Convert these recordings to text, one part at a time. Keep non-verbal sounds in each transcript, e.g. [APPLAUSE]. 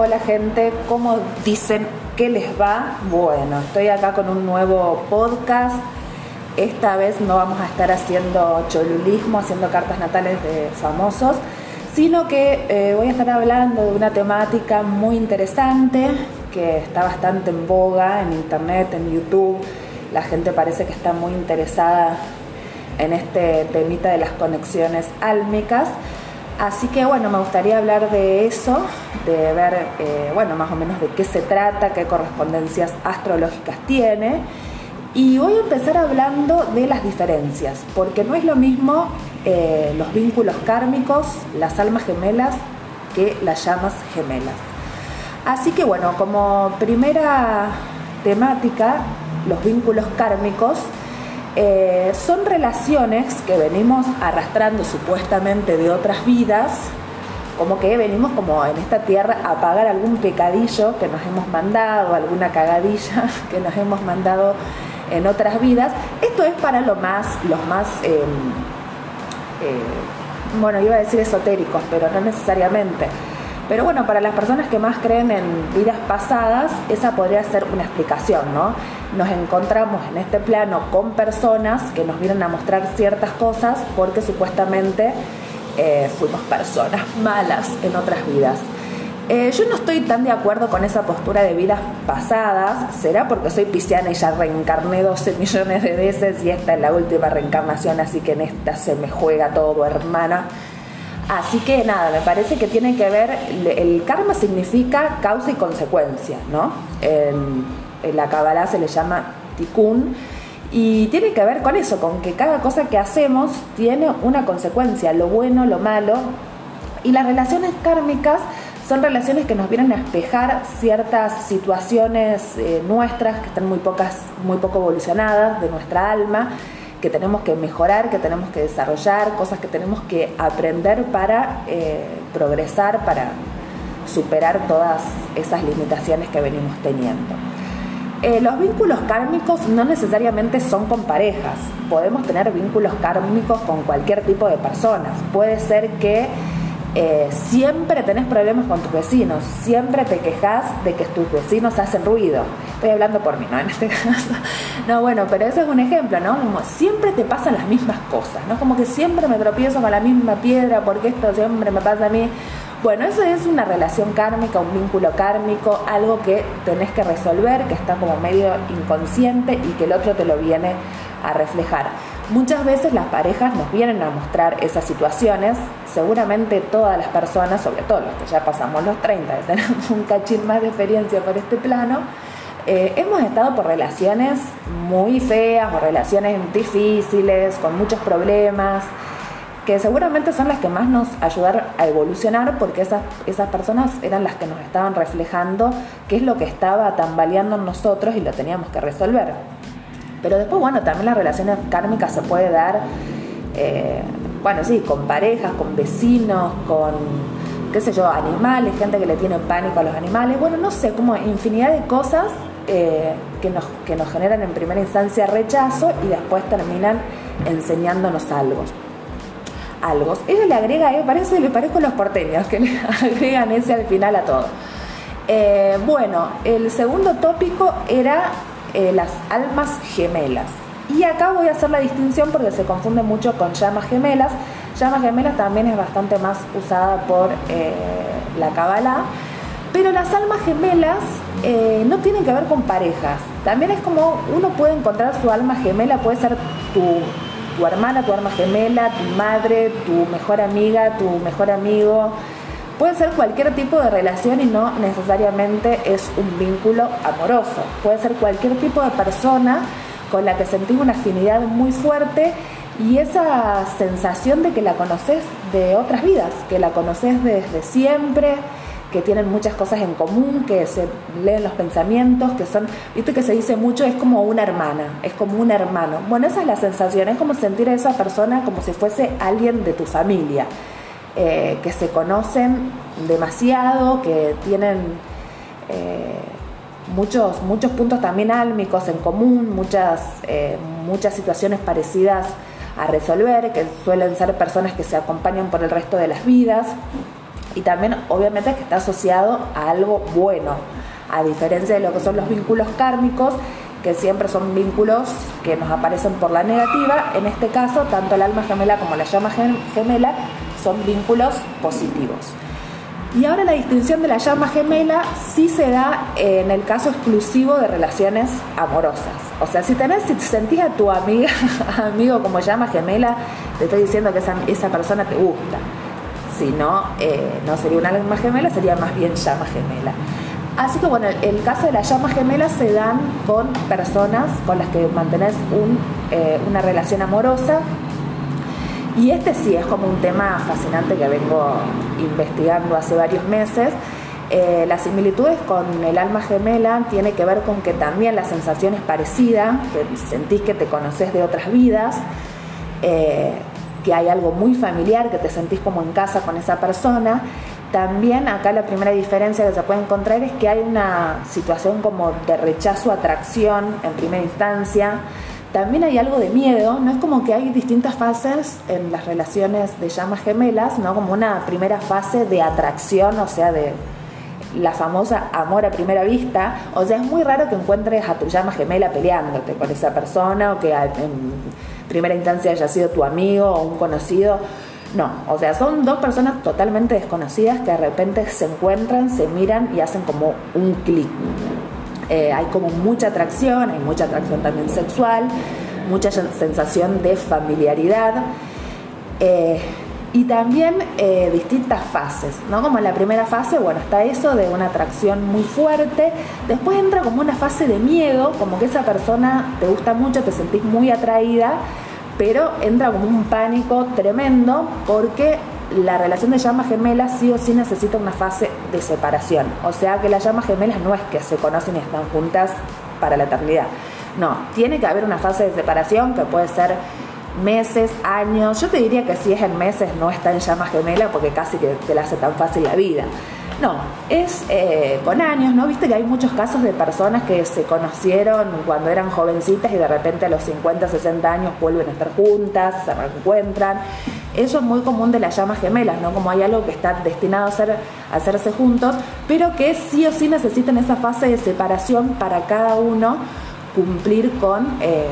Hola gente, ¿cómo dicen que les va? Bueno, estoy acá con un nuevo podcast. Esta vez no vamos a estar haciendo cholulismo, haciendo cartas natales de famosos, sino que eh, voy a estar hablando de una temática muy interesante que está bastante en boga en internet, en YouTube. La gente parece que está muy interesada en este temita de las conexiones álmicas. Así que bueno, me gustaría hablar de eso, de ver, eh, bueno, más o menos de qué se trata, qué correspondencias astrológicas tiene. Y voy a empezar hablando de las diferencias, porque no es lo mismo eh, los vínculos kármicos, las almas gemelas, que las llamas gemelas. Así que bueno, como primera temática, los vínculos kármicos eh, son relaciones que venimos arrastrando supuestamente de otras vidas, como que venimos como en esta tierra a pagar algún pecadillo que nos hemos mandado, alguna cagadilla [LAUGHS] que nos hemos mandado en otras vidas. Esto es para lo más, los más, em, eh, bueno, iba a decir esotéricos, pero no necesariamente. Pero bueno, para las personas que más creen en vidas pasadas, esa podría ser una explicación, ¿no? Nos encontramos en este plano con personas que nos vienen a mostrar ciertas cosas porque supuestamente eh, fuimos personas malas en otras vidas. Eh, yo no estoy tan de acuerdo con esa postura de vidas pasadas. Será porque soy pisciana y ya reencarné 12 [LAUGHS] millones de veces y esta es la última reencarnación, así que en esta se me juega todo, hermana. Así que nada, me parece que tiene que ver, el karma significa causa y consecuencia, ¿no? En, la Kabbalah se le llama tikkun y tiene que ver con eso, con que cada cosa que hacemos tiene una consecuencia, lo bueno, lo malo. Y las relaciones kármicas son relaciones que nos vienen a espejar ciertas situaciones eh, nuestras que están muy pocas, muy poco evolucionadas de nuestra alma que tenemos que mejorar, que tenemos que desarrollar, cosas que tenemos que aprender para eh, progresar, para superar todas esas limitaciones que venimos teniendo. Eh, los vínculos kármicos no necesariamente son con parejas, podemos tener vínculos kármicos con cualquier tipo de personas. Puede ser que eh, siempre tenés problemas con tus vecinos, siempre te quejas de que tus vecinos hacen ruido. Estoy hablando por mí, ¿no? [LAUGHS] En este caso. No, bueno, pero ese es un ejemplo, ¿no? Como siempre te pasan las mismas cosas, ¿no? Como que siempre me tropiezo con la misma piedra porque esto siempre me pasa a mí. Bueno, eso es una relación kármica, un vínculo kármico, algo que tenés que resolver, que está como medio inconsciente y que el otro te lo viene a reflejar. Muchas veces las parejas nos vienen a mostrar esas situaciones, seguramente todas las personas, sobre todo los que ya pasamos los 30, tenemos un cachín más de experiencia por este plano, eh, hemos estado por relaciones muy feas o relaciones difíciles, con muchos problemas, que seguramente son las que más nos ayudaron a evolucionar porque esas, esas personas eran las que nos estaban reflejando qué es lo que estaba tambaleando en nosotros y lo teníamos que resolver. Pero después, bueno, también las relaciones kármicas se puede dar, eh, bueno, sí, con parejas, con vecinos, con, qué sé yo, animales, gente que le tiene pánico a los animales, bueno, no sé, como infinidad de cosas eh, que, nos, que nos generan en primera instancia rechazo y después terminan enseñándonos algo. Algo. Ella le agrega, eh, parece, le parezco los porteños, que [LAUGHS] le agregan ese al final a todo. Eh, bueno, el segundo tópico era eh, las almas gemelas. Y acá voy a hacer la distinción porque se confunde mucho con llamas gemelas. Llamas gemelas también es bastante más usada por eh, la Kabbalah. Pero las almas gemelas no tienen que ver con parejas. También es como uno puede encontrar su alma gemela, puede ser tu, tu hermana, tu alma gemela, tu madre, tu mejor amiga, tu mejor amigo Puede ser cualquier tipo de relación y no necesariamente es un vínculo amoroso. Puede ser cualquier tipo de persona con la que sentís una afinidad muy fuerte y esa sensación de que la conoces de otras vidas, que la conoces desde siempre, que tienen muchas cosas en común, que se leen los pensamientos, que son, viste que se dice mucho, es como una hermana, es como un hermano. Bueno, esa es la sensación, es como sentir a esa persona como si fuese alguien de tu familia. Eh, que se conocen demasiado, que tienen eh, muchos, muchos puntos también álmicos en común, muchas, eh, muchas situaciones parecidas a resolver, que suelen ser personas que se acompañan por el resto de las vidas. Y también obviamente que está asociado a algo bueno, a diferencia de lo que son los vínculos kármicos, que siempre son vínculos que nos aparecen por la negativa, en este caso tanto el alma gemela como la llama gemela son vínculos positivos. Y ahora la distinción de la llama gemela sí se da en el caso exclusivo de relaciones amorosas. O sea, si tenés, si sentís a tu amiga, [LAUGHS] amigo como llama gemela, te estoy diciendo que esa, esa persona te gusta. Si no, eh, no sería una alma gemela, sería más bien llama gemela. Así que bueno, el caso de las llamas gemelas se dan con personas con las que mantenés eh, una relación amorosa y este sí es como un tema fascinante que vengo investigando hace varios meses. Eh, las similitudes con el alma gemela tiene que ver con que también la sensación es parecida, que sentís que te conoces de otras vidas, que hay algo muy familiar, que te sentís como en casa con esa persona. También acá la primera diferencia que se puede encontrar es que hay una situación como de rechazo-atracción en primera instancia también hay algo de miedo, no es como que hay distintas fases en las relaciones de llamas gemelas, ¿no? Como una primera fase de atracción, o sea, de la famosa amor a primera vista. O sea, es muy raro que encuentres a tu llama gemela peleándote con esa persona o que primera instancia haya sido tu amigo o un conocido. No, o sea, son dos personas totalmente desconocidas que de repente se encuentran, se miran y hacen como un clic. Eh, hay como mucha atracción, hay mucha atracción también sexual, mucha sensación de familiaridad. Eh, y también eh, distintas fases, ¿no? Como en la primera fase, bueno, está eso de una atracción muy fuerte, después entra como una fase de miedo, como que esa persona te gusta mucho, te sentís muy atraída, pero entra como un pánico tremendo porque la relación de llamas gemelas sí o sí necesita una fase de separación. O sea que las llamas gemelas no es que se conocen y están juntas para la eternidad. No, tiene que haber una fase de separación que puede ser meses, años. Yo te diría que si es en meses no está en llamas gemelas porque casi que te la hace tan fácil la vida. No, es eh, con años, ¿no? Viste que hay muchos casos de personas que se conocieron cuando eran jovencitas y de repente a los 50, 60 años vuelven a estar juntas, se reencuentran. Eso es muy común de las llamas gemelas, ¿no? Como hay algo que está destinado a, ser, hacerse juntos, pero que sí o sí necesitan esa fase de separación para cada uno cumplir con... Eh,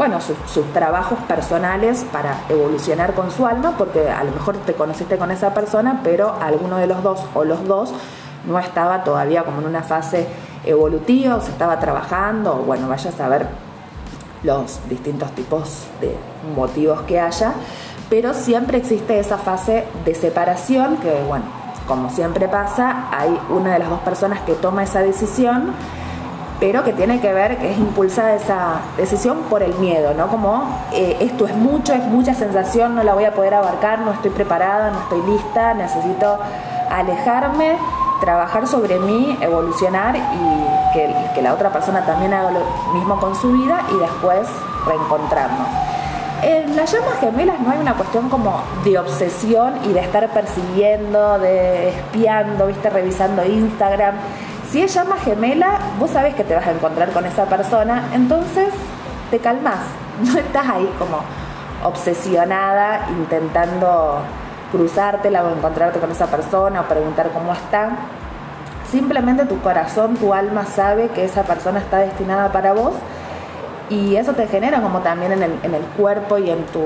bueno, sus trabajos personales para evolucionar con su alma, porque a lo mejor te conociste con esa persona, pero alguno de los dos o los dos no estaba todavía como en una fase evolutiva, o se estaba trabajando, bueno, vaya a saber los distintos tipos de motivos que haya, pero siempre existe esa fase de separación que, bueno, como siempre pasa, hay una de las dos personas que toma esa decisión pero que tiene que ver, que es impulsada esa decisión por el miedo, ¿no? Como eh, esto es mucho, es mucha sensación, no la voy a poder abarcar, no estoy preparada, no estoy lista, necesito alejarme, trabajar sobre mí, evolucionar y que, que la otra persona también haga lo mismo con su vida y después reencontrarnos. En las llamas gemelas no hay una cuestión como de obsesión y de estar persiguiendo, de espiando, viste, revisando Instagram si es llama gemela, vos sabés que te vas a encontrar con esa persona, entonces te calmas. [LAUGHS] No estás ahí como obsesionada intentando cruzártela o encontrarte con esa persona o preguntar cómo está. Simplemente tu corazón, tu alma sabe que esa persona está destinada para vos y eso te genera como también en el, en el cuerpo y en tu,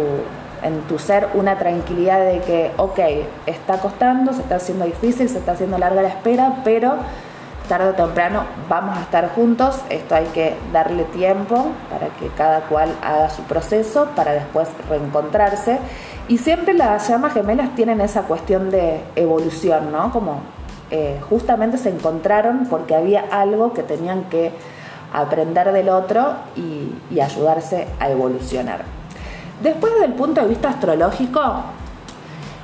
en tu ser una tranquilidad de que, ok, está costando, se está haciendo difícil, se está haciendo larga la espera, pero tarde o temprano vamos a estar juntos, esto hay que darle tiempo para que cada cual haga su proceso para después reencontrarse. Y siempre las llamas gemelas tienen esa cuestión de evolución, ¿no? Como eh, justamente se encontraron porque había algo que tenían que aprender del otro y, ayudarse a evolucionar. Después del punto de vista astrológico,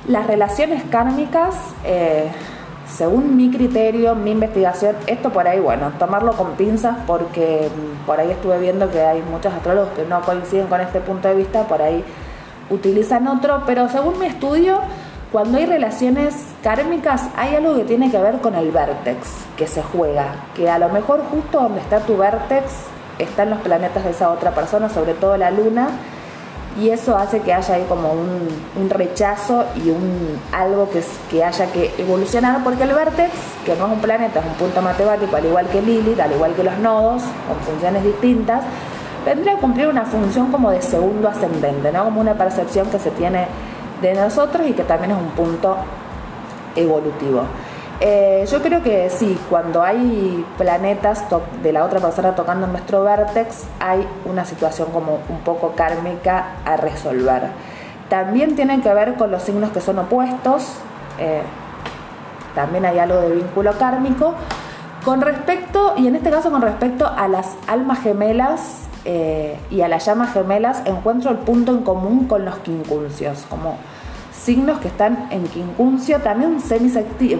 las relaciones kármicas eh, según mi criterio, mi investigación, esto por ahí, bueno, tomarlo con pinzas porque mm, por ahí estuve viendo que hay muchos astrólogos que no coinciden con este punto de vista, por ahí utilizan otro, pero según mi estudio, cuando hay relaciones kármicas hay algo que tiene que ver con el vértex que se juega, que a lo mejor justo donde está tu vértex están los planetas de esa otra persona, sobre todo la luna, y eso hace que haya ahí como un, rechazo y un algo que, que haya que evolucionar porque el vértex, que no es un planeta, es un punto matemático, al igual que Lilith, al igual que los nodos, con funciones distintas, vendría a cumplir una función como de segundo ascendente, ¿no? como una percepción que se tiene de nosotros y que también es un punto evolutivo. Eh, yo creo que sí, cuando hay planetas de la otra persona tocando nuestro vértex, hay una situación como un poco kármica a resolver. También tienen que ver con los signos que son opuestos, eh, también hay algo de vínculo kármico. Con respecto, y en este caso con respecto a las almas gemelas eh, y a las llamas gemelas, encuentro el punto en común con los quincuncios, como signos que están en quincuncio, también,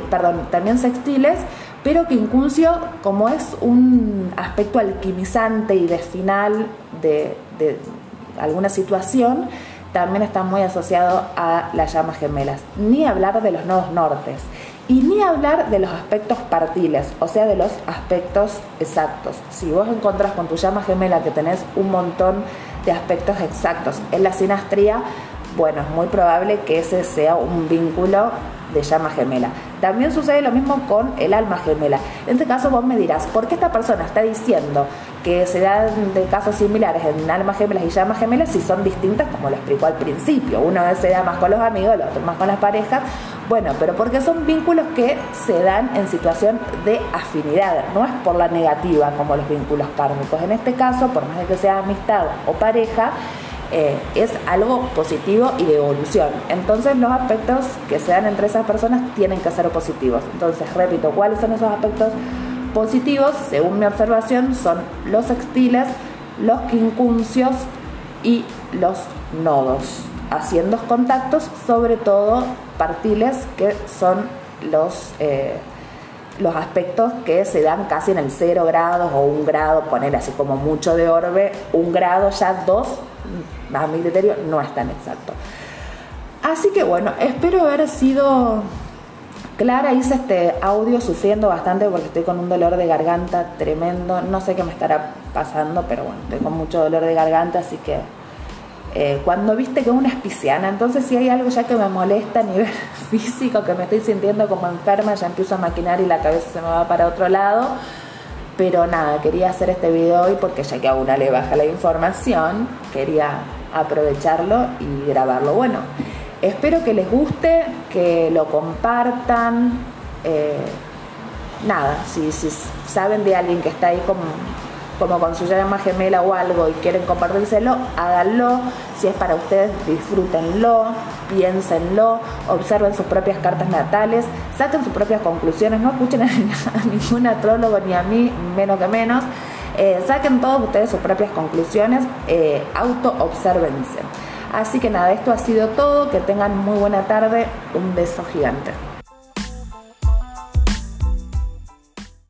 perdón, también sextiles, pero quincuncio como es un aspecto alquimizante y de final de, alguna situación, también está muy asociado a las llamas gemelas. Ni hablar de los nodos nortes. Y ni hablar de los aspectos partiles, o sea, de los aspectos exactos. Si vos encontrás con tu llama gemela que tenés un montón de aspectos exactos en la sinastría, bueno, es muy probable que ese sea un vínculo de llama gemela. También sucede lo mismo con el alma gemela. En este caso vos me dirás, ¿por qué esta persona está diciendo que se dan de casos similares en almas gemelas y llamas gemelas si son distintas, como lo explicó al principio? Uno se da más con los amigos, el otro más con las parejas. Bueno, pero porque son vínculos que se dan en situación de afinidad, no es por la negativa como los vínculos kármicos. En este caso, por más de que sea amistad o pareja, eh, es algo positivo y de evolución. Entonces los aspectos que se dan entre esas personas tienen que ser positivos. Entonces, repito, ¿cuáles son esos aspectos positivos? Según mi observación, son los sextiles, los quincuncios y los nodos, haciendo contactos, sobre todo partiles, que son los... Eh, los aspectos que se dan casi en el 0 grados o un grado, poner así como mucho de orbe, un grado ya dos, a mi criterio no es tan exacto. Así que bueno, espero haber sido clara. Hice este audio sufriendo bastante porque estoy con un dolor de garganta tremendo. No sé qué me estará pasando, pero bueno, estoy con mucho dolor de garganta, así que eh, cuando viste que es una espiciana, entonces si hay algo ya que me molesta a nivel [LAUGHS] físico, que me estoy sintiendo como enferma, ya empiezo a maquinar y la cabeza se me va para otro lado. Pero nada, quería hacer este video hoy porque ya que a una le baja la información, quería aprovecharlo y grabarlo. Bueno, espero que les guste, que lo compartan. Eh, nada, si, si saben de alguien que está ahí como como con su llama gemela o algo y quieren compartírselo, háganlo. Si es para ustedes, disfrútenlo, piénsenlo, observen sus propias cartas natales, saquen sus propias conclusiones, no escuchen a, [LAUGHS] ningún astrólogo ni a mí, menos que menos. Eh, saquen todos ustedes sus propias conclusiones, eh, auto-obsérvense. Así que nada, esto ha sido todo, que tengan muy buena tarde, un beso gigante.